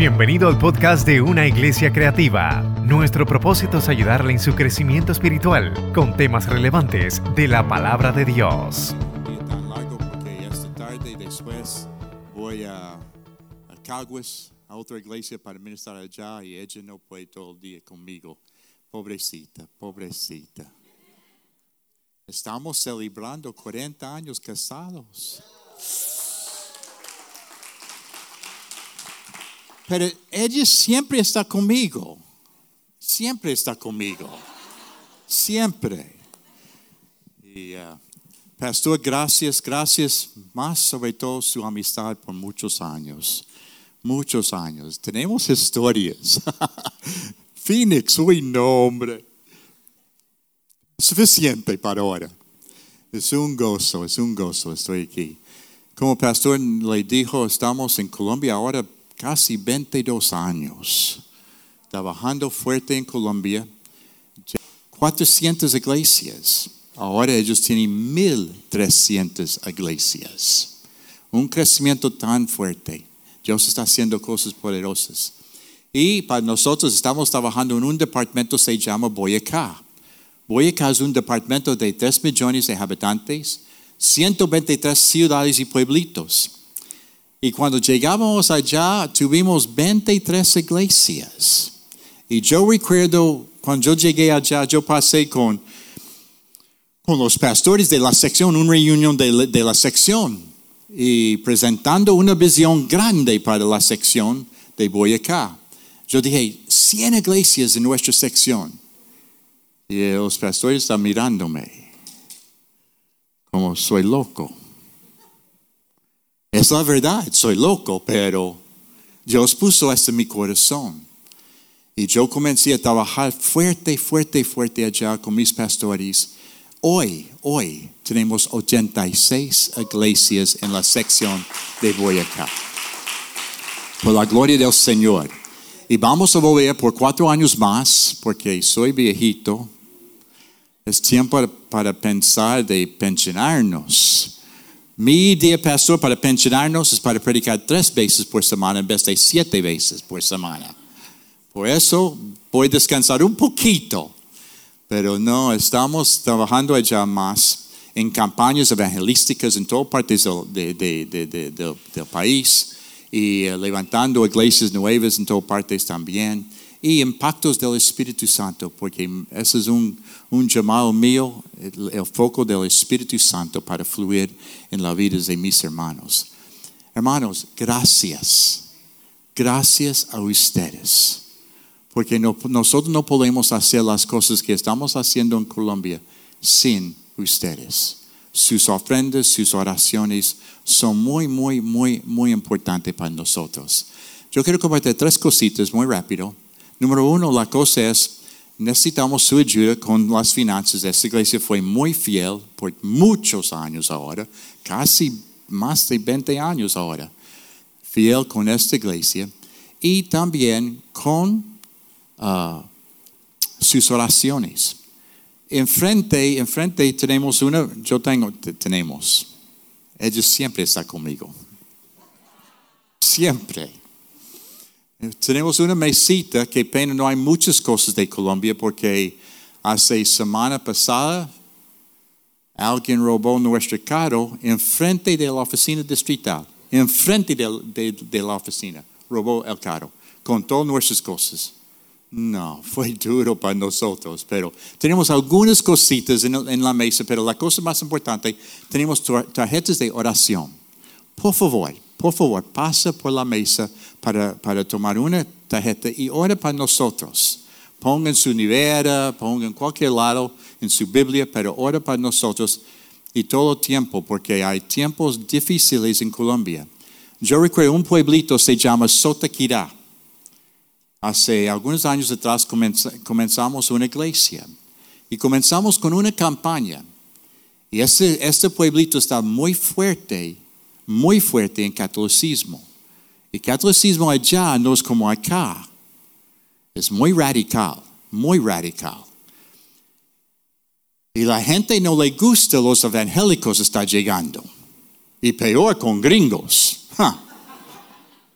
Bienvenido al podcast de Una Iglesia Creativa. Nuestro propósito es ayudarle en su crecimiento espiritual con temas relevantes de la palabra de Dios. tan largo porque esta tarde y después voy a, a Caguas, a otra iglesia para ministrar allá y ella no puede todo el día conmigo. Pobrecita, pobrecita. Estamos celebrando 40 años casados. Pero ella siempre está conmigo. Siempre está conmigo. Siempre. Uh, Pastor, gracias, gracias más sobre todo su amistad por muchos años. Muchos años. Tenemos historias. Phoenix, uy, no, hombre. Suficiente para ahora. Es un gozo, es un gozo, estoy aquí. Como pastor le dijo, estamos en Colombia ahora casi 22 años, trabajando fuerte en Colombia. 400 iglesias. Ahora ellos tienen 1.300 iglesias. Un crecimiento tan fuerte. Dios está haciendo cosas poderosas. Y para nosotros estamos trabajando en un departamento que se llama Boyacá. Boyacá es un departamento de 3 millones de habitantes, 123 ciudades y pueblitos. Y cuando llegamos allá, tuvimos 23 iglesias. Y yo recuerdo, cuando yo llegué allá, yo pasé con, con los pastores de la sección, una reunión de, de la sección, y presentando una visión grande para la sección de Boyacá. Yo dije, 100 iglesias en nuestra sección. Y los pastores están mirándome como soy loco. Es la verdad, soy loco, pero Dios puso esto en mi corazón. Y yo comencé a trabajar fuerte, fuerte, fuerte allá con mis pastores. Hoy, hoy tenemos 86 iglesias en la sección de Boyacá. Por la gloria del Señor. Y vamos a volver por cuatro años más, porque soy viejito. Es tiempo para, pensar de pensionarnos. Mi día, pastor, para pensionarnos es para predicar tres veces por semana en vez de siete veces por semana. Por eso voy a descansar un poquito, pero no, estamos trabajando allá más en campañas evangelísticas en todas partes de- de- de- de- del- del país y eh, levantando iglesias nuevas en todas partes también y impactos del Espíritu Santo, porque ese es un, un llamado mío, el, foco del Espíritu Santo para fluir en la vida de mis hermanos. Hermanos, gracias, gracias a ustedes porque no- nosotros no podemos hacer las cosas que estamos haciendo en Colombia sin ustedes. Sus ofrendas, sus oraciones son muy, muy, muy, muy importantes para nosotros. Yo quiero compartir tres cositas muy rápido. Número uno, la cosa es, necesitamos su ayuda con las finanzas. Esta iglesia fue muy fiel por muchos años ahora, casi más de 20 años ahora, fiel con esta iglesia y también con ah, sus oraciones. Enfrente, enfrente tenemos una, yo tengo, te- tenemos, ella siempre está conmigo. Siempre. Tenemos una mesita que pena no hay muchas cosas de Colombia porque hace semana pasada alguien robó nuestro carro enfrente de la oficina distrital, enfrente de, de- de la oficina, robó el carro con todas nuestras cosas. No, fue duro para nosotros, pero tenemos algunas cositas en, en la mesa, pero la cosa más importante, tenemos tar- tarjetas de oración. Por favor, por favor, pasa por la mesa para, para tomar una tarjeta y ora para nosotros. Ponga en su nevera, ponga en cualquier lado en su Biblia, pero ora para nosotros y todo tiempo, porque hay tiempos difíciles en Colombia. Yo recuerdo un pueblito se llama Sotaquirá. Hace algunos años atrás comenza- comenzamos una iglesia y comenzamos con una campaña. Y este, este pueblito está muy fuerte, muy fuerte en catolicismo. Y catolicismo allá no es como acá. Es muy radical, muy radical. Y la gente no le gusta los evangélicos está llegando. Y peor con gringos.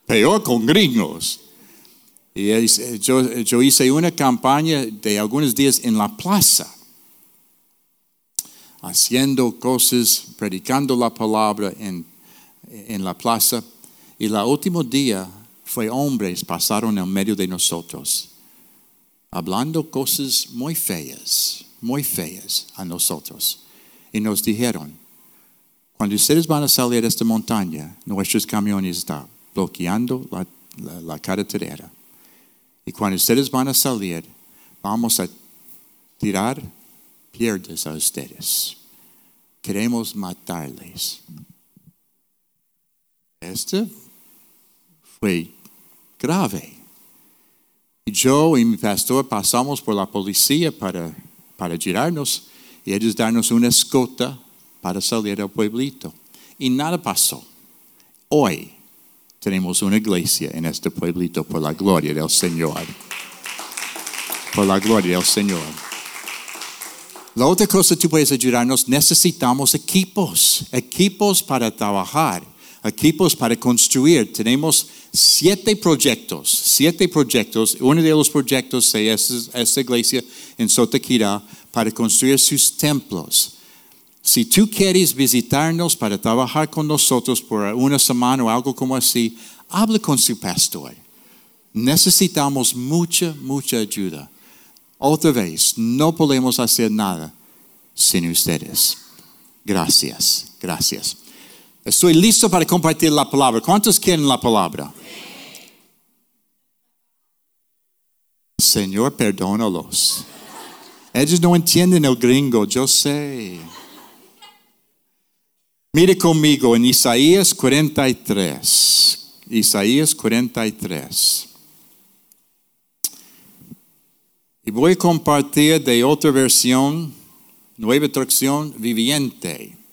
Peor con gringos. Y es- yo, yo hice una campaña de algunos días en la plaza, haciendo cosas, predicando la palabra en, en la plaza. Y el último día fue hombres pasaron en medio de nosotros, hablando cosas muy feas, muy feas a nosotros. Y nos dijeron, cuando ustedes van a salir de esta montaña, nuestros camiones están bloqueando la, carretera. Y cuando ustedes van a salir, vamos a tirar piedras a ustedes. Queremos matarles. Este fue grave. Yo y mi pastor pasamos por la policía para, para girarnos y ellos darnos una escota para salir al pueblito. Y nada pasó. Hoy tenemos una iglesia en este pueblito por la gloria del Señor. Por la gloria del Señor. La otra cosa que tú puedes ayudarnos, necesitamos equipos, equipos para trabajar, equipos para construir. Tenemos siete proyectos, siete proyectos. Uno de los proyectos es esta iglesia en Sotaquira para construir sus templos. Si tú quieres visitarnos para trabajar con nosotros por una semana o algo como así, habla con su pastor. Necesitamos mucha, mucha ayuda. Otra vez, no podemos hacer nada sin ustedes. Gracias, gracias. Estoy listo para compartir la palabra. ¿Cuántos quieren la palabra? Señor, perdónalos. Ellos no entienden el gringo, yo sé. Mire conmigo en Isaías 43. Isaías 43. Y voy a compartir de otra versión, nueva traducción viviente.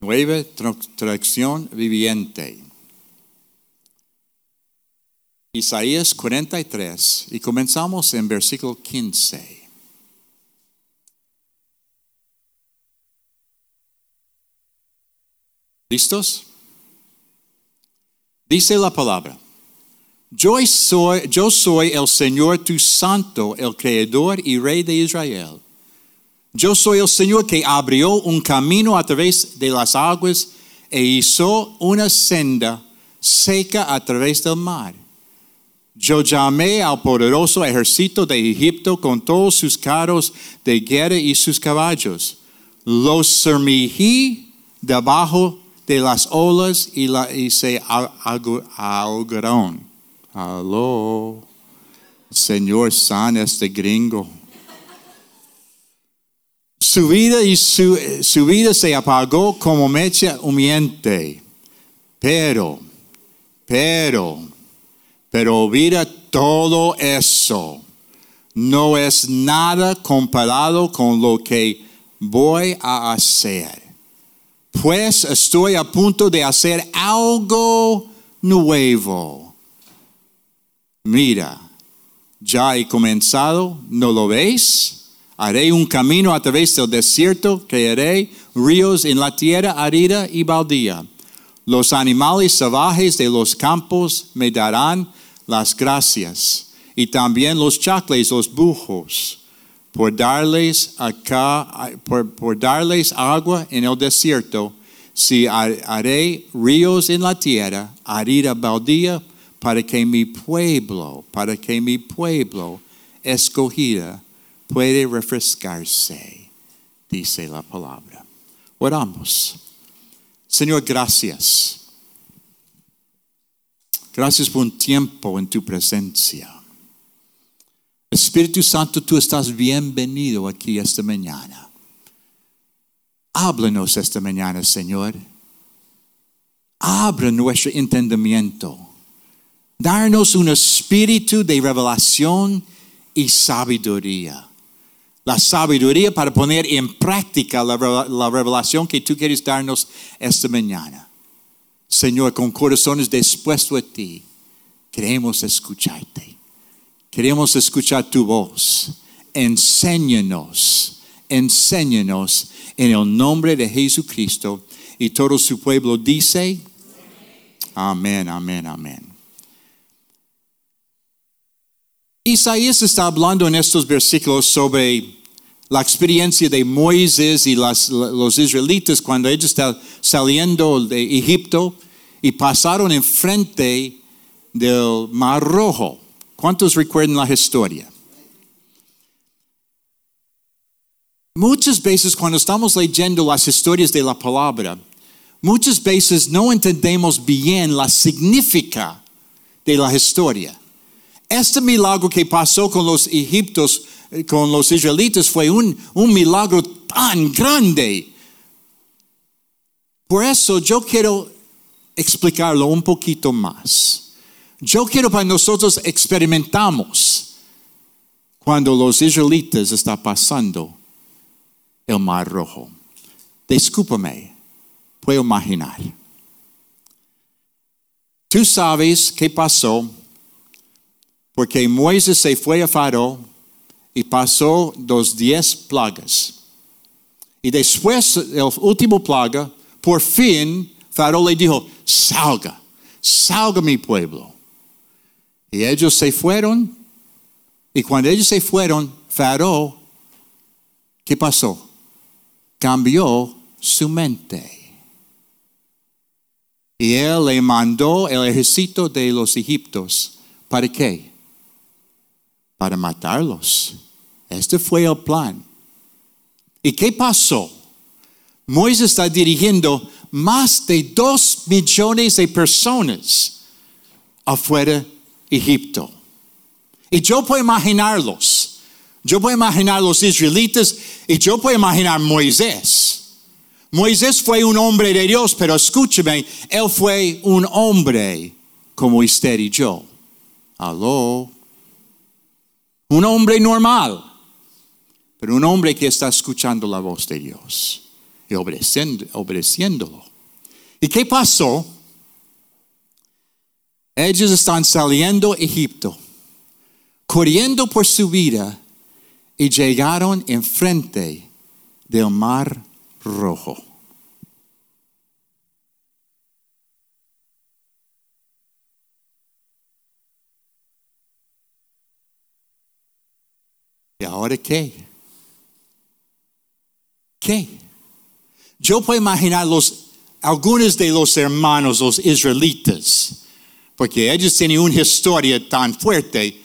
Nueva tra- traducción viviente. Isaías 43 y comenzamos en versículo 15. ¿Listos? Dice la palabra. Yo soy, yo soy el Señor tu santo, el creador y rey de Israel. Yo soy el Señor que abrió un camino a través de las aguas e hizo una senda seca a través del mar. Yo llamé al poderoso ejército de Egipto con todos sus carros de guerra y sus caballos. Los sumergí debajo de las olas y, la- y se ahogaron. Aló. Señor, sana este gringo. Su vida y su, su vida se apagó como mecha humeante. Pero, pero, pero olvida todo eso. No es nada comparado con lo que voy a hacer. Pues estoy a punto de hacer algo nuevo. Mira, ya he comenzado, ¿no lo veis? Haré un camino a través del desierto, crearé ríos en la tierra árida y baldía. Los animales salvajes de los campos me darán las gracias, y también los chacles, los bujos, por darles acá, por, darles agua en el desierto. Si haré ríos en la tierra, árida baldía, para que mi pueblo, para que mi pueblo escogida puede refrescarse, dice la palabra. Oramos. Señor, gracias. Gracias por un tiempo en tu presencia. Espíritu Santo, tú estás bienvenido aquí esta mañana. Háblanos esta mañana, Señor. Abra nuestro entendimiento. Darnos un espíritu de revelación y sabiduría. La sabiduría para poner en práctica la, la revelación que tú quieres darnos esta mañana. Señor, con corazones dispuestos a ti, queremos escucharte. Queremos escuchar tu voz. Enséñanos, enséñanos en el nombre de Jesucristo. Y todo su pueblo dice, amén, amén, amén. Isaías está hablando en estos versículos sobre la experiencia de Moisés y los israelitas cuando ellos estaban saliendo de Egipto y pasaron enfrente del Mar Rojo. ¿Cuántos recuerdan la historia? Muchas veces cuando estamos leyendo las historias de la palabra, muchas veces no entendemos bien la significa de la historia. Este milagro que pasó con los egiptos, eh, con los israelitas, fue un, milagro tan grande. Por eso yo quiero explicarlo un poquito más. Yo quiero para nosotros experimentamos cuando los israelitas están pasando el mar rojo. Discúlpame, puedo imaginar. Tú sabes qué pasó porque Moisés se fue a Faro y pasó los diez plagas. Y después, el último plaga, por fin, Faro le dijo, salga, salga mi pueblo. Y ellos se fueron. Y cuando ellos se fueron, Faro, ¿qué pasó? Cambió su mente. Y él le mandó el ejército de los egipcios. ¿Para qué? Para matarlos. Este fue el plan. ¿Y qué pasó? Moisés está dirigiendo más de dos millones de personas afuera de Egipto. Y yo puedo imaginarlos. Yo puedo imaginar los israelitas y yo puedo imaginar Moisés. Moisés fue un hombre de Dios, pero escúcheme, él fue un hombre como usted y yo. Aló. Un hombre normal, pero un hombre que está escuchando la voz de Dios y obedeciéndolo. ¿Y qué pasó? Ellos están saliendo de Egipto, corriendo por su vida y llegaron enfrente del mar rojo. ¿Y ahora qué? ¿Qué? Yo puedo imaginar algunos de los hermanos, los israelitas, porque ellos tienen una historia tan fuerte.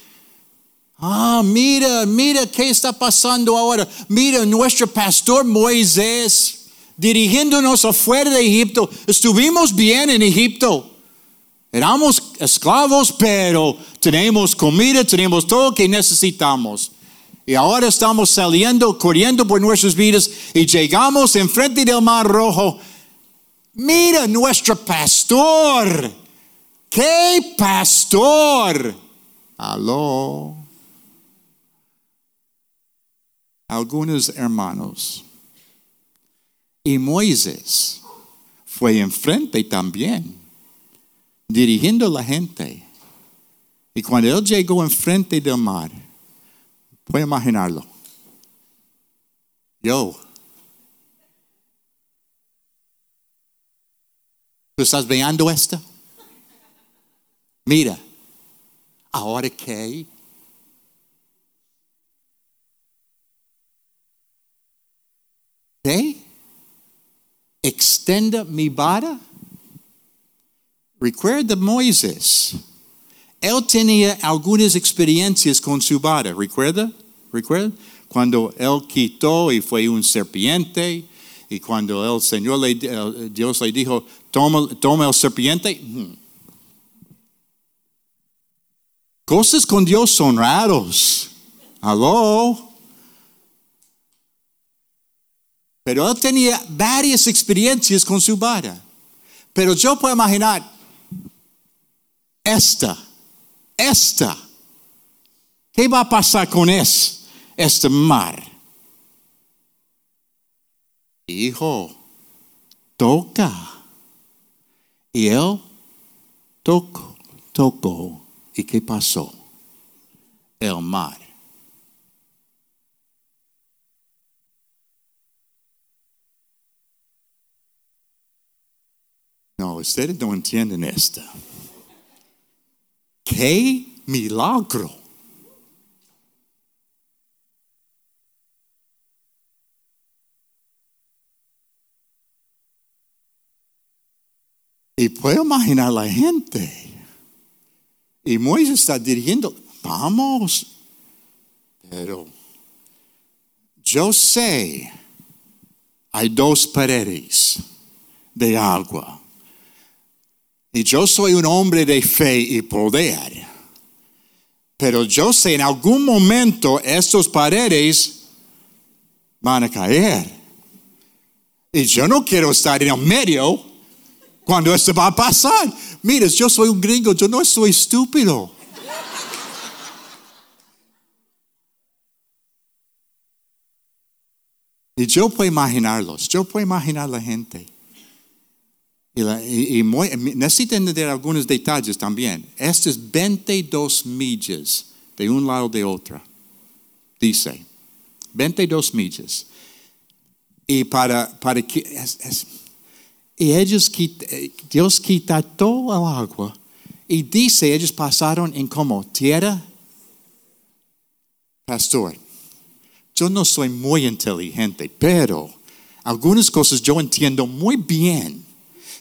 Ah, mira, mira qué está pasando ahora. Mira, nuestro pastor Moisés dirigiéndonos afuera de Egipto. Estuvimos bien en Egipto. Éramos esclavos, pero tenemos comida, tenemos todo lo que necesitamos. Y ahora estamos saliendo, corriendo por nuestras vidas y llegamos enfrente del Mar Rojo. Mira nuestro pastor. ¿Qué pastor? Aló. Algunos hermanos. Y Moisés fue enfrente también, dirigiendo a la gente. Y cuando él llegó enfrente del mar, puede imaginarlo. Yo. ¿Tú estás viendo esto? Mira, ahora que ¿Qué? Extenda mi vara. Recuerda Moisés. Él tenía algunas experiencias con su vara. ¿Recuerda? ¿Recuerda? Cuando él quitó y fue un serpiente. Y cuando el Señor le, Dios le dijo, toma, toma el serpiente. Hmm. Cosas con Dios son raros. Aló. Pero él tenía varias experiencias con su vara. Pero yo puedo imaginar esta, esta. ¿Qué va a pasar con es, este mar? Hijo, toca. Y él tocó, tocó. ¿Y qué pasó? El mar. No, ustedes no entienden esto. ¡Qué milagro! Y puedo imaginar la gente. Y Moisés está dirigiendo, vamos. Pero yo sé, hay dos paredes de agua. Y yo soy un hombre de fe y poder. Pero yo sé en algún momento estos paredes van a caer. Y yo no quiero estar en el medio cuando esto va a pasar. Mira, yo soy un gringo, yo no soy estúpido. Y yo puedo imaginarlos, yo puedo imaginar la gente. Y, la, y, algunos detalles también. Estas 22 millas de un lado de otra, dice, 22 millas. Y para, para que, y ellos, Dios quita todo el agua. Y dice, ellos pasaron en como tierra. Pastor, yo no soy muy inteligente, pero algunas cosas yo entiendo muy bien.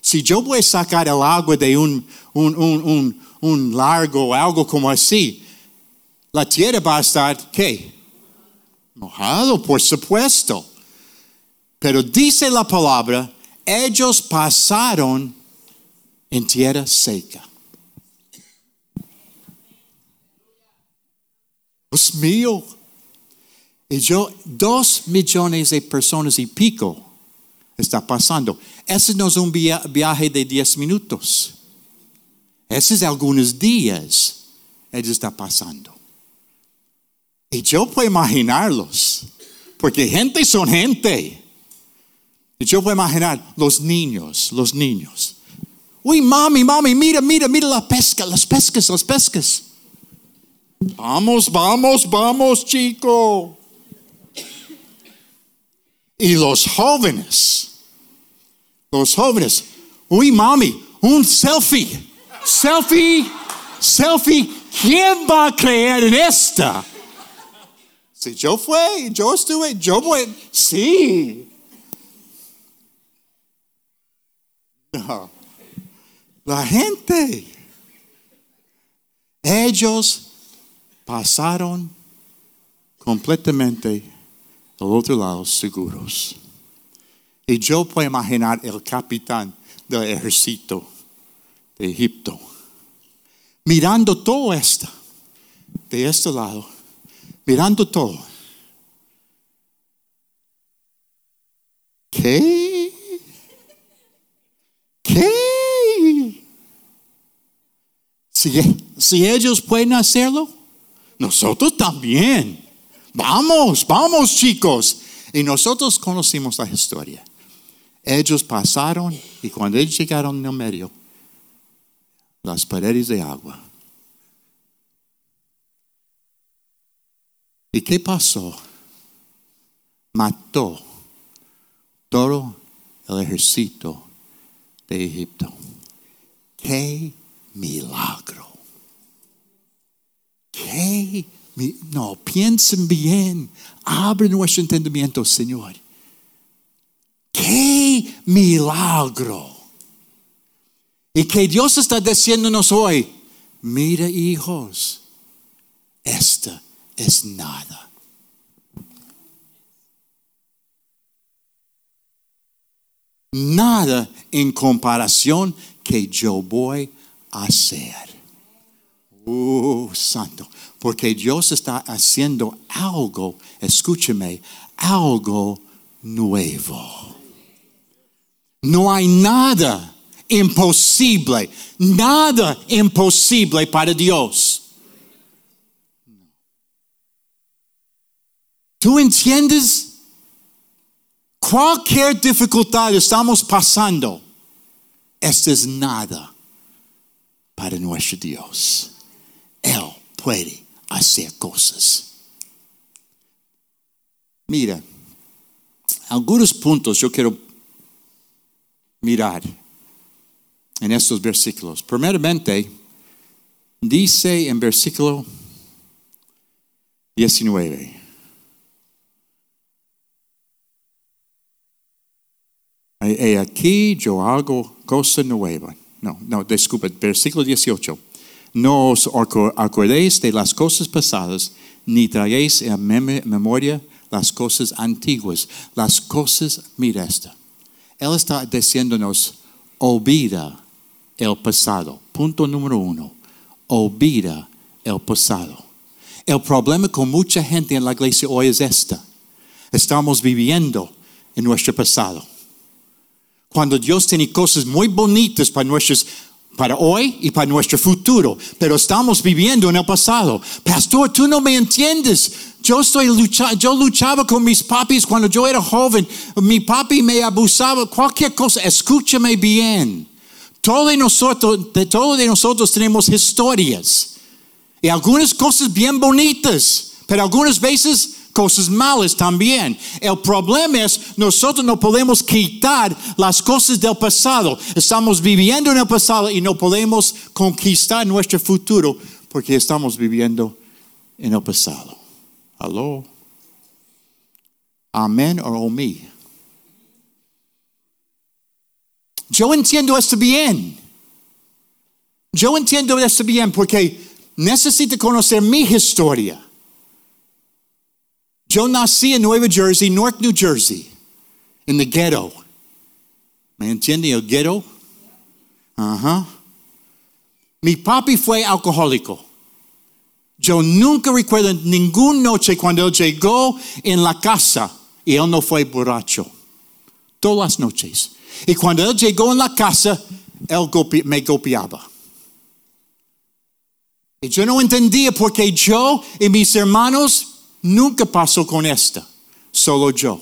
Si yo voy a sacar el agua de un, un, un, un, un largo, algo como así, la tierra va a estar, ¿qué? Mojado, por supuesto. Pero dice la palabra, ellos pasaron en tierra seca. Dios mío. Y yo, dos millones de personas y pico está pasando. Ese no es un viaje de diez minutos. Ese es algunos días. Él está pasando. Y yo puedo imaginarlos. Porque gente son gente. Yo puedo imaginar los niños, los niños. Uy, mami, mami, mira, mira, mira la pesca, las pescas, las pescas. Vamos, vamos, vamos, chico. Y los jóvenes, los jóvenes, uy, mami, un selfie, selfie, selfie. ¿Quién va a creer en esta? Si yo fui, yo estuve, yo voy, sí. La gente, ellos pasaron completamente al otro lado seguros. Y yo puedo imaginar el capitán del ejército de Egipto mirando todo esto de este lado, mirando todo. ¿Qué? Si, si ellos pueden hacerlo, nosotros también. Vamos, vamos chicos. Y nosotros conocimos la historia. Ellos pasaron y cuando ellos llegaron en el medio, las paredes de agua. ¿Y qué pasó? Mató todo el ejército de Egipto. ¡Qué milagro! ¡Qué no, piensen bien. Abre nuestro entendimiento, Señor. ¡Qué milagro! Y que Dios está diciéndonos hoy, mira hijos, esta es nada. Nada en comparación que yo voy hacer. Oh, santo porque Dios está haciendo algo, escúcheme, algo nuevo. No hay nada imposible, nada imposible para Dios. ¿Tú entiendes? Cualquier dificultad estamos pasando, esto es nada para nuestro Dios. Él puede hacer cosas. Mira, algunos puntos yo quiero mirar en estos versículos. Primeramente, dice en versículo 19. He aquí yo hago cosa nueva. No, no, disculpe, versículo 18. No os acor- acordéis de las cosas pasadas, ni traigáis en mem- memoria las cosas antiguas. Las cosas, mira esta. Él está diciéndonos, olvida el pasado. Punto número uno, olvida el pasado. El problema con mucha gente en la iglesia hoy es esta. Estamos viviendo en nuestro pasado. Cuando Dios tiene cosas muy bonitas para nuestros para hoy y para nuestro futuro, pero estamos viviendo en el pasado. Pastor, tú no me entiendes. Yo estoy lucha, yo luchaba con mis papis cuando yo era joven. Mi papi me abusaba, cualquier cosa. Escúchame bien. Todo de nosotros, de todos de nosotros tenemos historias. Y algunas cosas bien bonitas, pero algunas veces cosas malas también. El problema es nosotros no podemos quitar las cosas del pasado. Estamos viviendo en el pasado y no podemos conquistar nuestro futuro porque estamos viviendo en el pasado. Aló. Amén o mí. Yo entiendo esto bien. Yo entiendo esto bien porque necesito conocer mi historia. Yo nací en Nueva Jersey, North New Jersey, en the ghetto. ¿Me entiende el ghetto? Ajá. Mi papi fue alcohólico. Yo nunca recuerdo ninguna noche cuando él llegó en la casa y él no fue borracho. Todas las noches. Y cuando él llegó en la casa, él golpe- me golpeaba. Y yo no entendía porque yo y mis hermanos nunca pasó con esta, solo yo.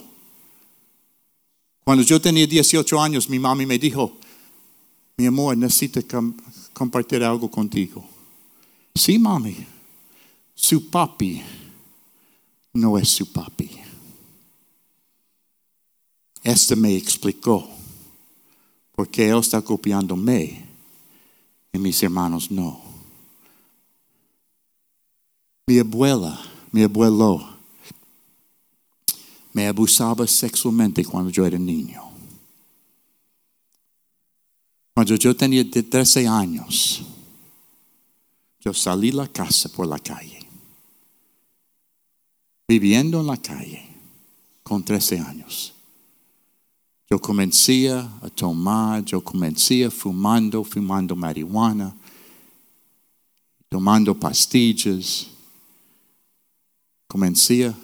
Cuando yo tenía 18 años, mi mami me dijo, mi amor, necesito com- compartir algo contigo. Sí, mami, su papi no es su papi. Este me explicó por qué él está copiándome y mis hermanos no. Mi abuela, mi abuelo, me abusaba sexualmente cuando yo era niño. Cuando yo tenía de 13 años, yo salí la casa por la calle, viviendo en la calle con 13 años. Yo comencé a tomar, yo comencé fumando, fumando marihuana, tomando pastillas. Comencé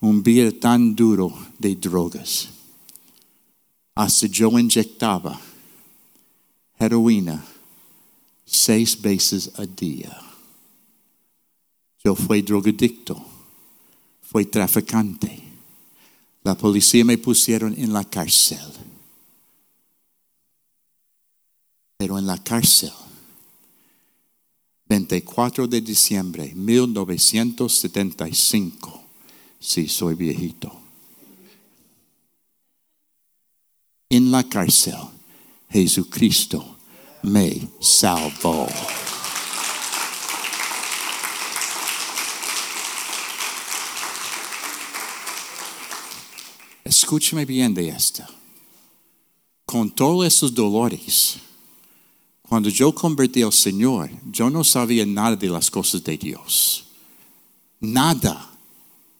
un vida tan duro de drogas. Hasta yo inyectaba heroína seis veces a día. Yo fui drogadicto, fui traficante. La policía me pusieron en la cárcel. Pero en la cárcel, 24 de diciembre 1975, sí, soy viejito. En la cárcel, Jesucristo me salvó. Escúcheme bien de esta. Con todos esos dolores, cuando yo convertí al Señor, yo no sabía nada de las cosas de Dios. Nada,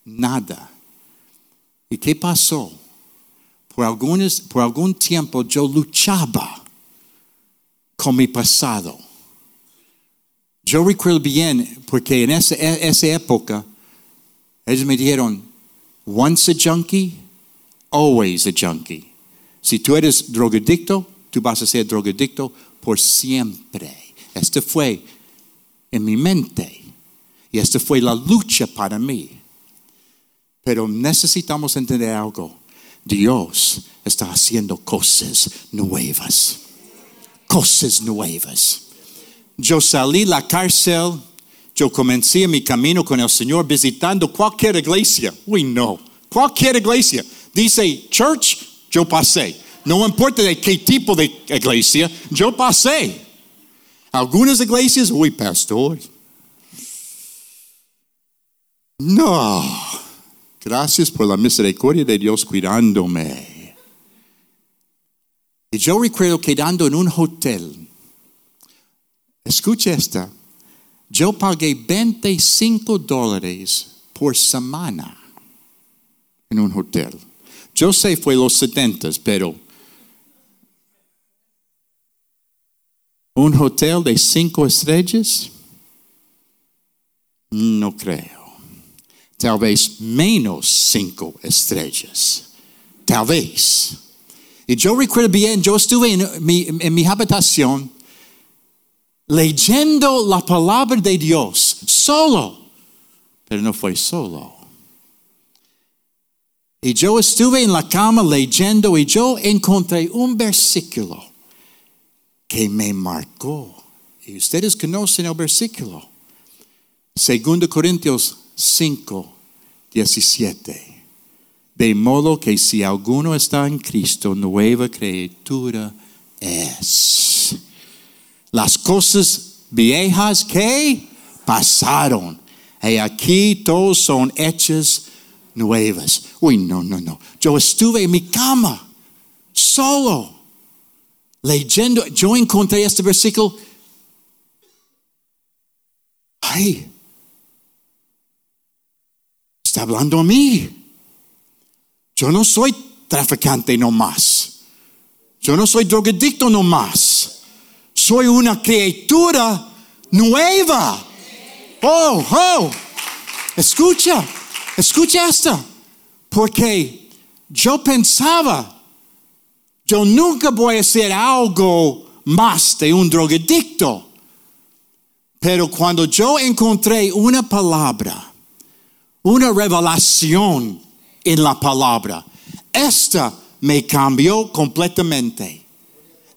nada. ¿Y qué pasó? Por, algunos, por algún tiempo yo luchaba con mi pasado. Yo recuerdo bien, porque en esa, esa época, ellos me dijeron, once a junkie, always a junkie. Si tú eres drogadicto, tú vas a ser drogadicto por siempre. Esto fue en mi mente. Y esta fue la lucha para mí. Pero necesitamos entender algo. Dios está haciendo cosas nuevas. Cosas nuevas. Yo salí la cárcel. Yo comencé mi camino con el Señor visitando cualquier iglesia. Uy, no. Cualquier iglesia. Dice church, yo pasé. No importa de qué tipo de iglesia, yo pasé. Algunas iglesias, uy, pastor. No. Gracias por la misericordia de Dios cuidándome. Y yo recuerdo quedando en un hotel Escuche esta. Yo pagué 25 dólares por semana en un hotel. Yo sé fue los 70, pero un hotel de cinco estrellas, no creo. Tal vez menos cinco estrellas. Tal vez. Y yo recuerdo bien, yo estuve en mi, habitación leyendo la palabra de Dios solo, pero no fue solo. Y yo estuve en la cama leyendo y yo encontré un versículo que me marcó. Y ustedes conocen el versículo. Segundo Corintios 5, 17. De modo que si alguno está en Cristo, nueva criatura es. Las cosas viejas que pasaron. Y aquí todos son hechas nuevas. Uy, no, no, no. Yo estuve en mi cama, solo, leyendo. Yo encontré este versículo. Ay, está hablando a mí. Yo no soy traficante nomás. Yo no soy drogadicto nomás. Soy una criatura nueva. Oh, oh. Escucha, escucha esta. Porque yo pensaba, yo nunca voy a ser algo más de un drogadicto. Pero cuando yo encontré una palabra, una revelación en la palabra, esta me cambió completamente.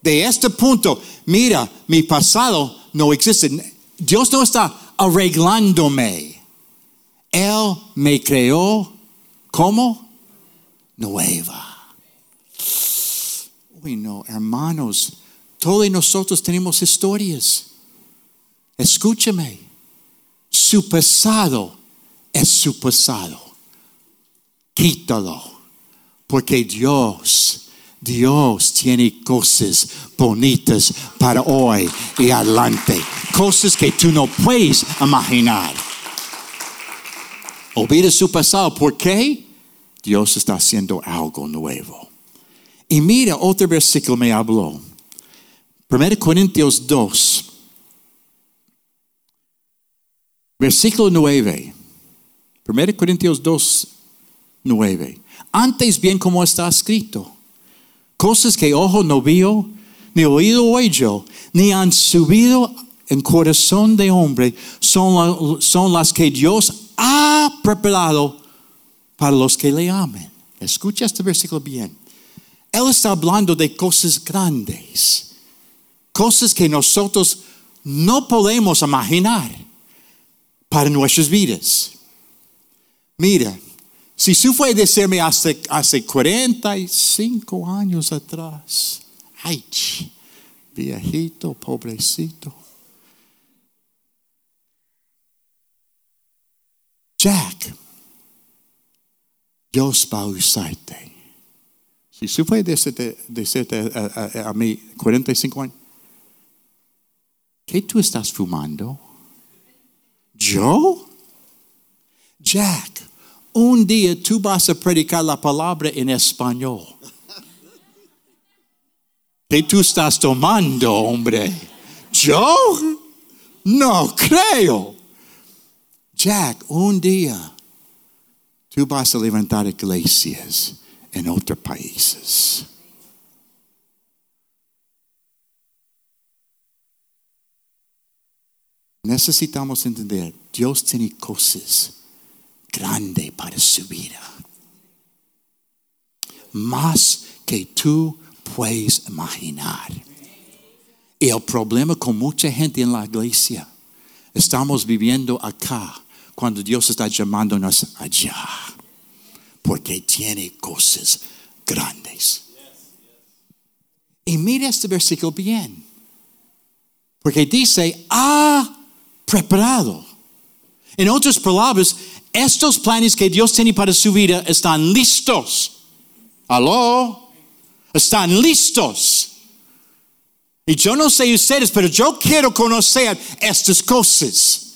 De este punto, mira, mi pasado no existe. Dios no está arreglándome. Él me creó como nueva. Hermanos, todos nosotros tenemos historias. Escúchame, su pasado es su pasado. Quítalo, porque Dios, Dios tiene cosas bonitas para hoy y adelante. Cosas que tú no puedes imaginar. Olvida su pasado. ¿Por qué? Dios está haciendo algo nuevo. Y mira, otro versículo me habló. 1 Corintios 2, versículo 9. 1 Corintios 2, 9. Antes bien como está escrito, cosas que ojo no vio, ni oído oyó, ni han subido en corazón de hombre, son, son las que Dios ha preparado para los que le amen. Escucha este versículo bien. Él está hablando de cosas grandes, cosas que nosotros no podemos imaginar para nuestras vidas. Mira, si tú fue decirme hace, hace 45 años atrás, ay, viejito, pobrecito. Jack, Dios va a usarte. Si tú fue decirte, decirte a, a- a mí 45 años, ¿qué tú estás fumando? ¿Yo? Jack, un día tú vas a predicar la palabra en español. ¿Qué tú estás tomando, hombre? ¿Yo? No creo. Jack, un día tú vas a levantar iglesias en otros países. Necesitamos entender, Dios tiene cosas grandes para su vida. Más que tú puedes imaginar. Y el problema con mucha gente en la iglesia, estamos viviendo acá cuando Dios está llamándonos allá. Porque tiene cosas grandes. Y mira este versículo bien. Porque dice, ha preparado. En otras palabras, estos planes que Dios tiene para su vida están listos. ¿Aló? Están listos. Y yo no sé ustedes, pero yo quiero conocer estas cosas.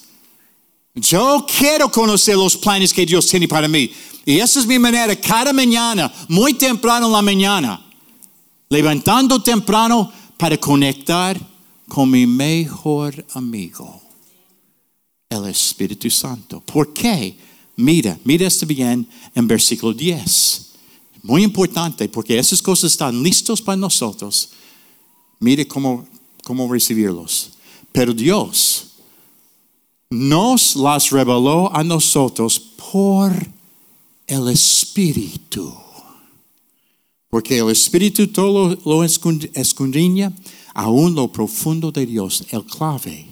Yo quiero conocer los planes que Dios tiene para mí. Y esa es mi manera, cada mañana, muy temprano en la mañana, levantando temprano para conectar con mi mejor amigo, el Espíritu Santo. ¿Por qué? Mira, mira esto bien en versículo 10. Muy importante, porque esas cosas están listas para nosotros. Mire cómo, cómo recibirlos. Pero Dios nos las reveló a nosotros por el Espíritu. Porque el Espíritu todo lo escudriña, aún lo profundo de Dios, el clave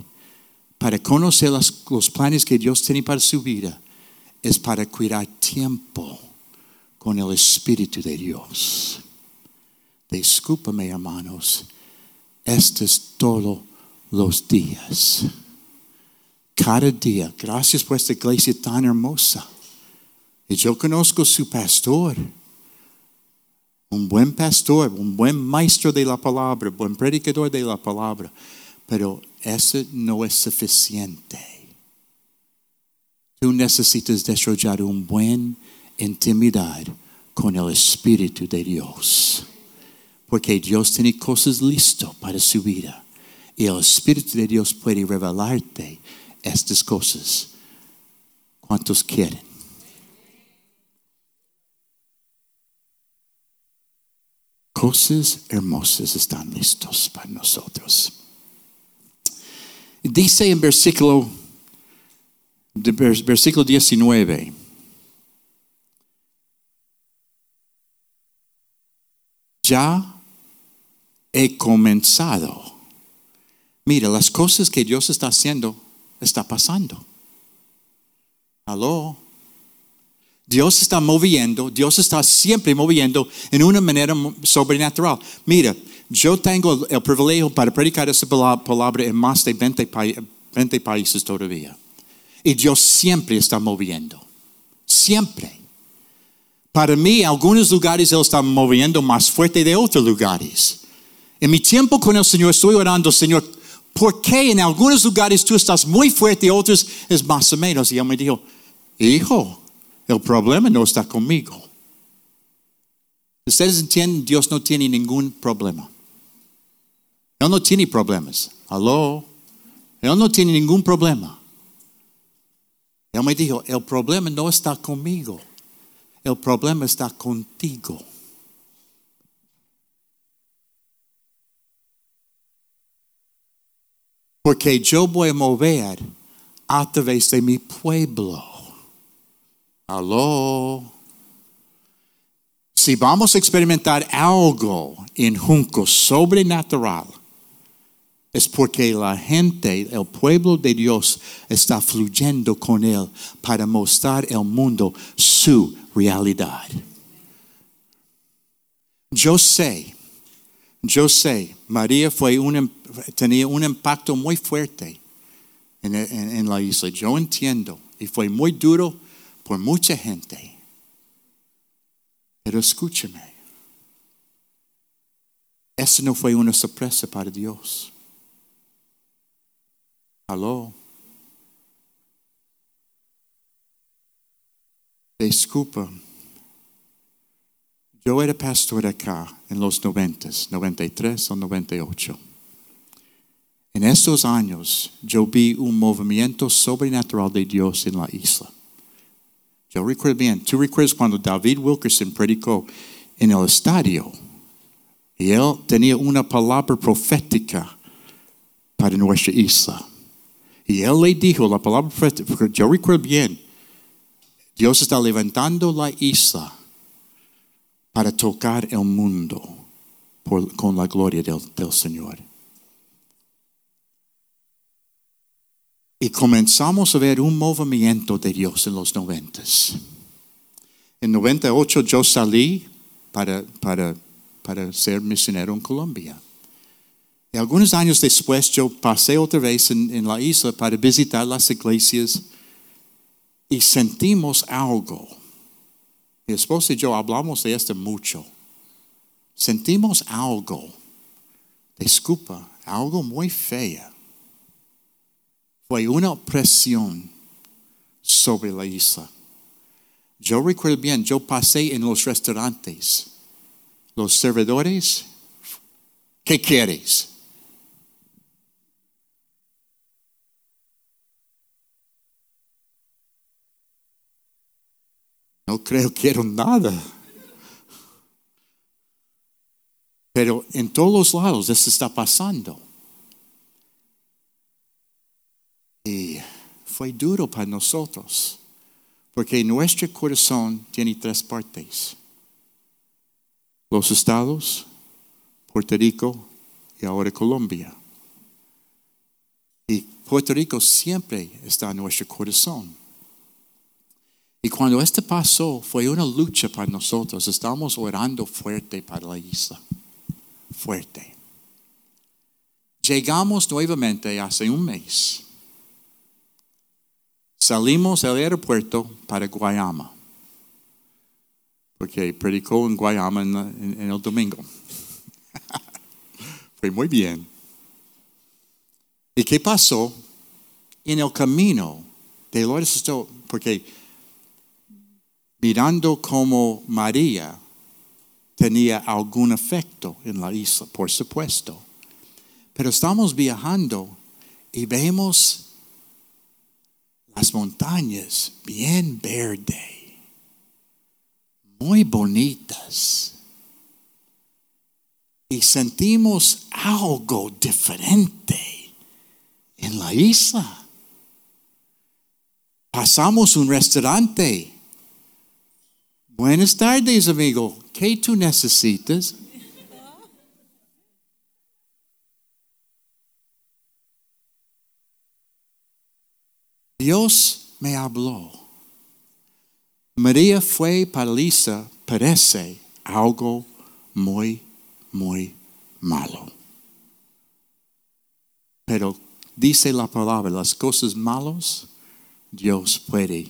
para conocer los planes que Dios tiene para su vida es para cuidar tiempo con el Espíritu de Dios. Discúlpame, hermanos, esto es todos los días. Cada día, gracias por esta iglesia tan hermosa. Y yo conozco su pastor, un buen pastor, un buen maestro de la palabra, buen predicador de la palabra, pero eso no es suficiente. Tú necesitas desarrollar un buen intimidad con el Espíritu de Dios. Porque Dios tiene cosas listas para su vida. Y el Espíritu de Dios puede revelarte estas cosas. ¿Cuántos quieren? Cosas hermosas están listos para nosotros. Dice en versículo, versículo 19. Ya he comenzado. Mira, las cosas que Dios está haciendo, está pasando. Aló. Dios está moviendo, Dios está siempre moviendo en una manera sobrenatural. Mira, yo tengo el privilegio para predicar esa palabra en más de 20, 20 países todavía. Y Dios siempre está moviendo. Siempre. Para mí, algunos lugares Él está moviendo más fuerte de otros lugares. En mi tiempo con el Señor estoy orando, Señor, ¿por qué en algunos lugares tú estás muy fuerte y otros es más o menos? Y Él me dijo, hijo, el problema no está conmigo. Ustedes entienden, Dios no tiene ningún problema. Él no tiene problemas. Aló. Él no tiene ningún problema. Él me dijo, el problema no está conmigo. El problema está contigo. Porque yo voy a mover a través de mi pueblo. Aló. Si vamos a experimentar algo en Juncos sobrenatural, es porque la gente, el pueblo de Dios, está fluyendo con Él para mostrar al mundo su realidad. Yo sé, yo sé, María fue un, tenía un impacto muy fuerte en, en la isla. Yo entiendo, y fue muy duro por mucha gente. Pero escúcheme, eso no fue una sorpresa para Dios. Aló. Disculpa. Yo era pastor acá en los 90, 93 o 98. En estos años yo vi un movimiento sobrenatural de Dios en la isla. Yo recuerdo bien, tú recuerdas cuando David Wilkerson predicó en el estadio y él tenía una palabra profética para nuestra isla. Y él le dijo la palabra profética, yo recuerdo bien, Dios está levantando la isla para tocar el mundo con la gloria del, Señor. Y comenzamos a ver un movimiento de Dios en los noventas. En 98 yo salí para, para, para ser misionero en Colombia. Y algunos años después yo pasé otra vez en, la isla para visitar las iglesias y sentimos algo. Mi esposa y yo hablamos de esto mucho. Sentimos algo. Disculpa, algo muy fea. Fue una opresión sobre la isla. Yo recuerdo bien, yo pasé en los restaurantes. Los servidores, ¿qué quieres? No creo que quiero nada. Pero en todos los lados esto está pasando. Y fue duro para nosotros, porque nuestro corazón tiene tres partes. Los estados, Puerto Rico y ahora Colombia. Y Puerto Rico siempre está en nuestro corazón. Y cuando esto pasó, fue una lucha para nosotros. Estábamos orando fuerte para la isla fuerte. Llegamos nuevamente hace un mes. Salimos del aeropuerto para Guayama, porque predicó en Guayama en, el domingo. Fue muy bien. ¿Y qué pasó? En el camino de Lourdes, porque mirando como María tenía algún efecto en la isla, por supuesto. Pero estamos viajando y vemos las montañas bien verde, muy bonitas. Y sentimos algo diferente en la isla. Pasamos un restaurante. Buenas tardes, amigo. ¿Qué tú necesitas? Dios me habló. María fue para Lisa, parece algo muy, muy malo. Pero dice la palabra, las cosas malas Dios puede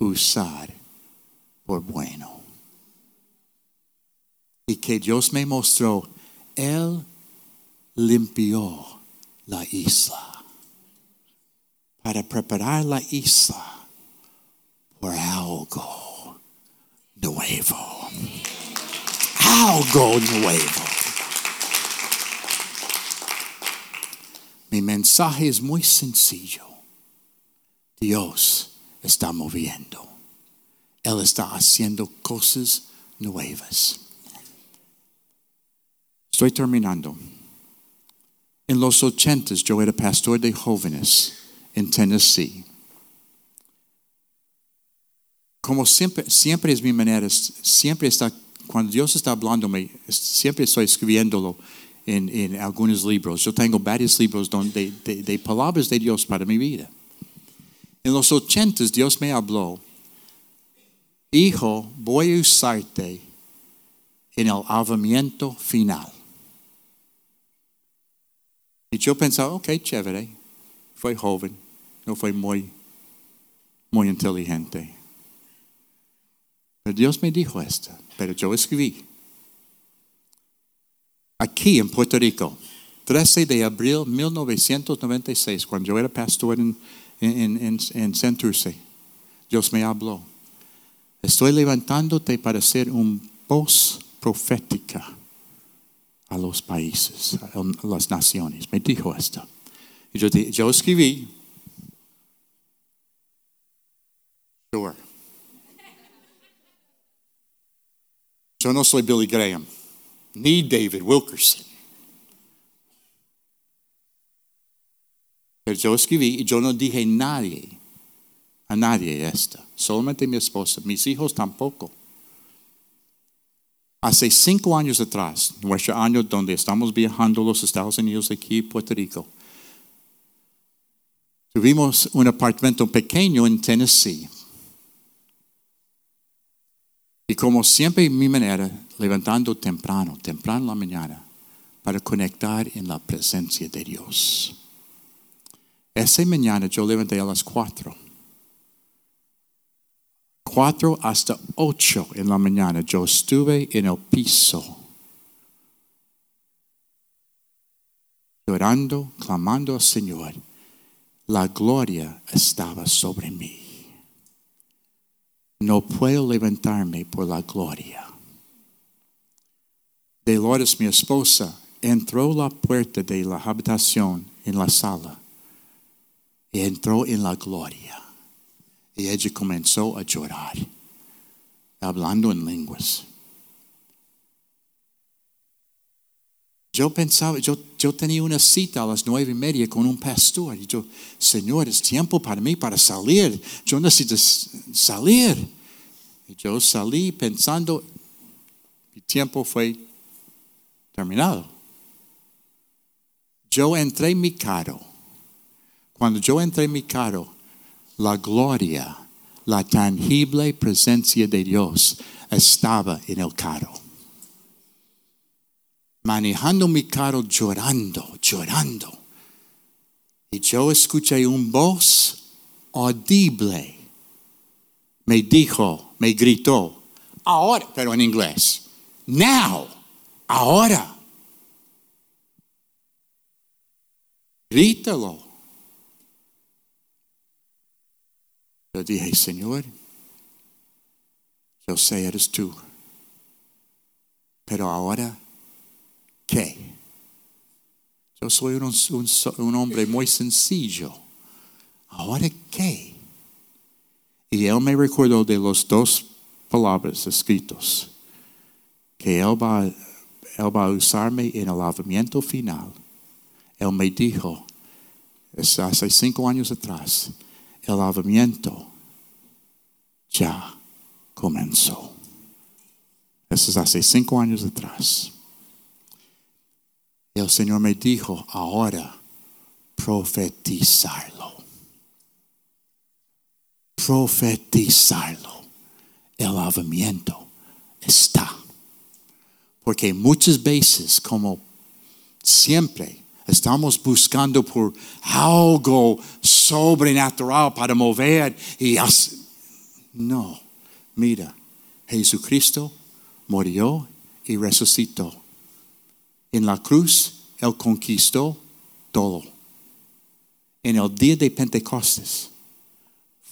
usar por bueno y que Dios me mostró, Él limpió la isla para preparar la isla por algo nuevo. Algo nuevo. Mi mensaje es muy sencillo. Dios está moviendo. Él está haciendo cosas nuevas. Estoy terminando. En los ochentas yo era pastor de jóvenes en Tennessee. Como siempre, siempre es mi manera, siempre está, cuando Dios está hablándome, siempre estoy escribiéndolo en, algunos libros. Yo tengo varios libros donde, de, de palabras de Dios para mi vida. En los ochentas Dios me habló, hijo, voy a usarte en el avamiento final. Y yo pensaba, ok, chévere. Fue joven, no fue muy, muy inteligente. Pero Dios me dijo esto, pero yo escribí. Aquí en Puerto Rico, 13 de abril de 1996, cuando yo era pastor en, en, en, en Centurce, Dios me habló. Estoy levantándote para ser un voz profética a los países, a las naciones. Me dijo esto. Y yo, yo escribí, sure. Yo no soy Billy Graham, ni David Wilkerson. Pero yo escribí y yo no dije a nadie, a nadie esto, solamente mi esposa, mis hijos tampoco. Hace cinco años atrás, nuestro año donde estamos viajando los Estados Unidos, aquí Puerto Rico, tuvimos un apartamento pequeño en Tennessee. Y como siempre, mi manera, levantando temprano, temprano en la mañana, para conectar en la presencia de Dios. Esa mañana yo levanté a las cuatro 4 hasta 8 en la mañana yo estuve en el piso. llorando, clamando al Señor, la gloria estaba sobre mí. No puedo levantarme por la gloria. Dolores, mi esposa, entró la puerta de la habitación en la sala y entró en la gloria. Y ella comenzó a llorar, hablando en lenguas. Yo pensaba, yo, tenía una cita a las nueve y media con un pastor. Y yo, Señor, es tiempo para mí para salir. Yo necesito salir. Y yo salí pensando, mi tiempo fue terminado. Yo entré en mi carro. Cuando yo entré en mi carro, la gloria, la tangible presencia de Dios estaba en el carro manejando mi carro llorando, llorando. Y yo escuché un voz audible. Me dijo, me gritó, ahora, pero en inglés, now, ahora. Grítalo. Yo dije, Señor, yo sé eres tú, pero ahora ¿Qué? Yo soy un, hombre muy sencillo. ¿Ahora qué? Y él me recordó de las dos palabras escritas, que él va, él va a usarme en el lavamiento final. Él me dijo, hace cinco años atrás, el lavamiento ya comenzó. Eso es hace cinco años atrás. El Señor me dijo, ahora profetizarlo. Profetizarlo. El lavamiento está. Porque muchas veces, como siempre, estamos buscando por algo sobrenatural para mover y hacer. No, mira, Jesucristo murió y resucitó en la cruz, Él conquistó todo. En el día de Pentecostés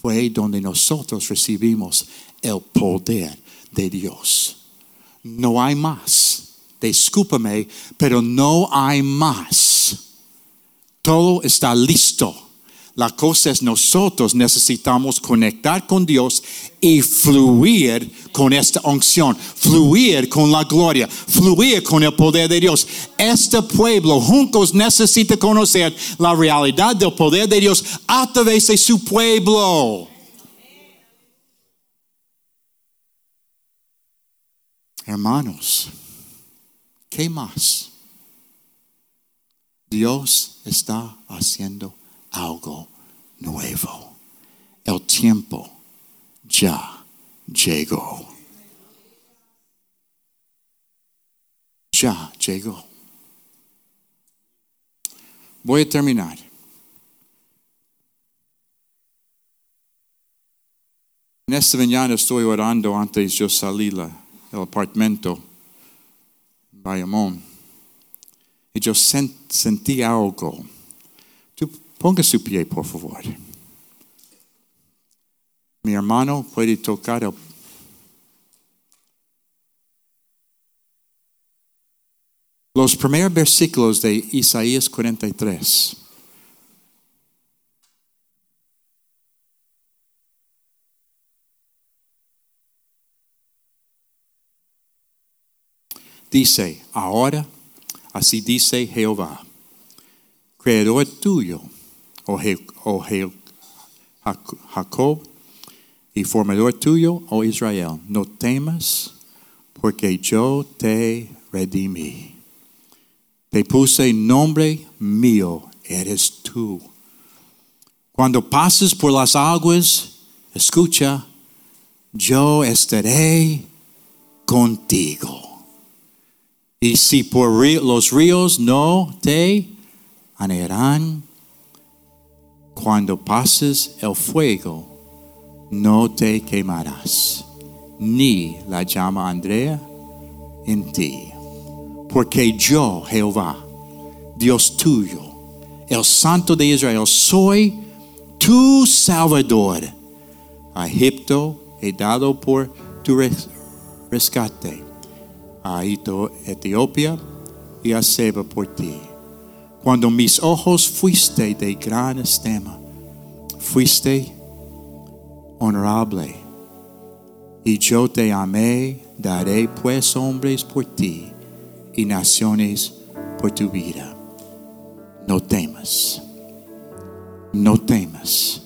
fue donde nosotros recibimos el poder de Dios. No hay más. Discúlpame, pero no hay más. Todo está listo la cosa es nosotros necesitamos conectar con Dios y fluir con esta unción, fluir con la gloria, fluir con el poder de Dios. Este pueblo juntos necesita conocer la realidad del poder de Dios a través de su pueblo. Hermanos, ¿qué más? Dios está haciendo algo nuevo. El tiempo ya llegó. Ya llegó. Voy a terminar. En esta mañana estoy orando antes yo salí del apartamento Bayamón. Y yo sentí algo Ponga su pie, por favor. Mi hermano puede tocar el los primeros versículos de Isaías 43. Dice, ahora, así dice Jehová, creador tuyo oh, Jacob, y formador tuyo, oh Israel, no temas, porque yo te redimí. Te puse nombre mío, eres tú. Cuando pases por las aguas, escucha, yo estaré contigo. Y si por los ríos no te anearán, cuando pases el fuego, no te quemarás, ni la llama Andrea en ti. Porque yo, Jehová, Dios tuyo, el Santo de Israel, soy tu Salvador. A Egipto he dado por tu res- rescate, a Etiopía y a Seba por ti. Cuando mis ojos fuiste de gran estima, fuiste honorable, y yo te amé, daré pues hombres por ti y naciones por tu vida. No temas, no temas,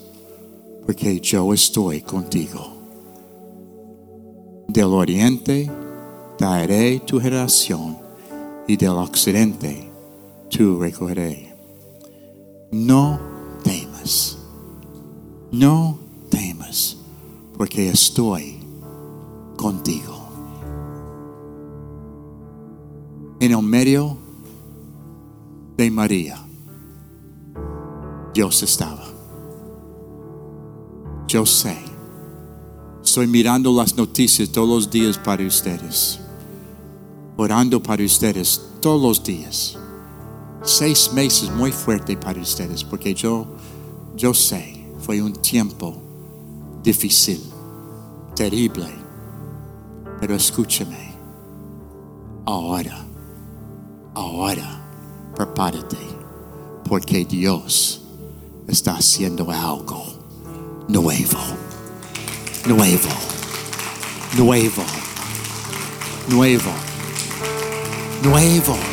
porque yo estoy contigo. Del oriente traeré tu generación y del occidente tu recogeré. No temas, no temas, porque estoy contigo. En el medio de María, Dios estaba. Yo sé. Estoy mirando las noticias todos los días para ustedes. Orando para ustedes todos los días. Seis meses muy fuerte para ustedes porque yo, yo sé, fue un tiempo difícil, terrible. Pero escúchame. Ahora, ahora, prepárate porque Dios está haciendo algo nuevo, nuevo, nuevo, nuevo, nuevo.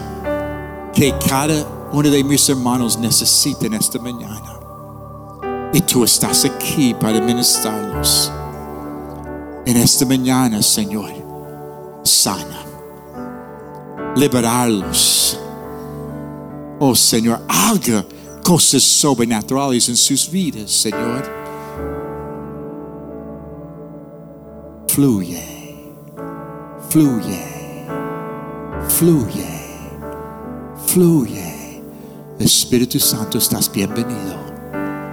que cada uno de mis hermanos necesita en esta mañana. Y tú estás aquí para ministrarlos. En esta mañana, Señor, sana. Liberarlos. Oh Señor, haga cosas sobrenaturales en sus vidas, Señor. Fluye, fluye, fluye, Fluye. Espíritu Santo, estás bienvenido.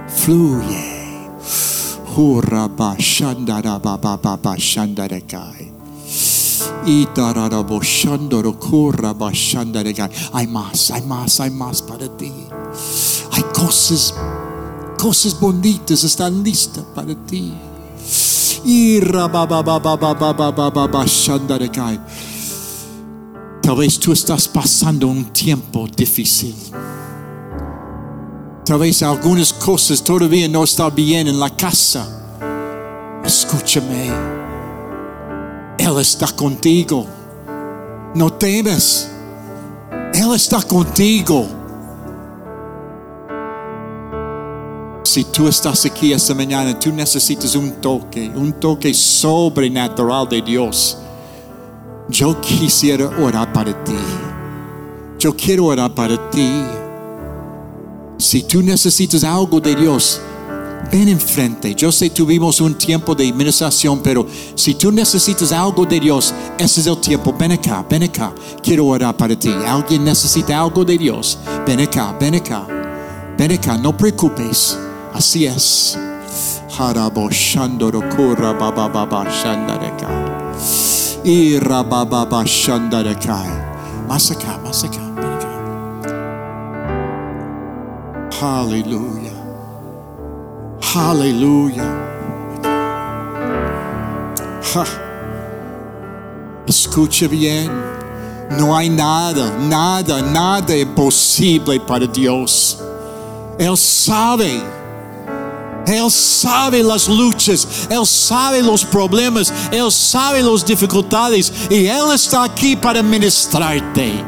Fluye. Hay más, hay más, hay más para ti. Hay cosas, cosas bonitas están listas para ti. Y Tal vez tú estás pasando un tiempo difícil. Tal vez algunas cosas todavía no están bien en la casa. Escúchame. Él está contigo. No temes. Él está contigo. Si tú estás aquí esta mañana, tú necesitas un toque, un toque sobrenatural de Dios. Yo quisiera orar para ti. Yo quiero orar para ti. Si tú necesitas algo de Dios, ven enfrente. Yo sé tuvimos un tiempo de administración, pero si tú necesitas algo de Dios, ese es el tiempo. Ven acá, ven acá. Quiero orar para ti. Alguien necesita algo de Dios. Ven acá, ven acá. Ven acá, no preocupes. Así es. Irabababashandarakai. Massacá, massacá. Aleluia. Aleluia. Ha. Escute bem. Não há nada, nada, nada é possível para Deus. Ele sabe Él sabe las luchas, Él sabe los problemas, Él sabe las dificultades y Él está aquí para ministrarte.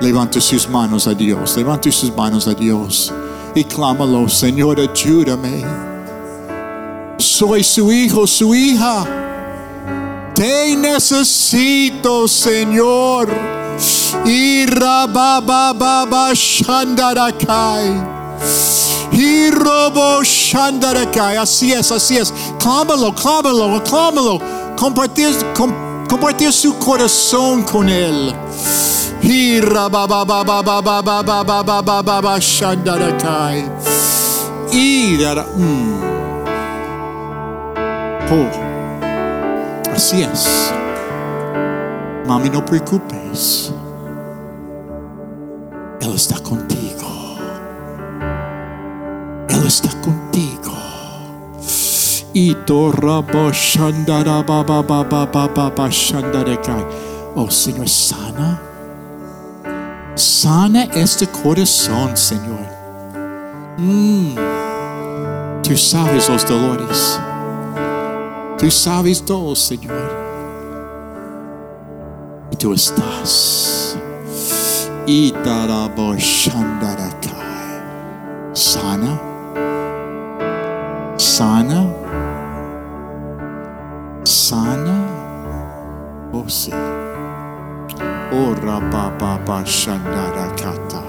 Levante sus manos a Dios, levante sus manos a Dios y clámalo, Señor, ayúdame. Soy su hijo, su hija. Te necesito, Señor. Así es, así es. Clámalo, clámalo, clámalo. Compartir, com, compartir su corazón con Él. Y mm. Oh. Así es. Mami, no preocupes. Él está contigo. Él está contigo. Y torrabo shandara baba baba baba shandarekai. Oh Señor, sana. Sana este corazón, Señor. Mm. Tú sabes los dolores. Tú sabes todo, Señor. Y tú estás. Y darabo shandarakai. Sana. Sana. Sana. Oh, sí. Oh, rababa shandarakatai.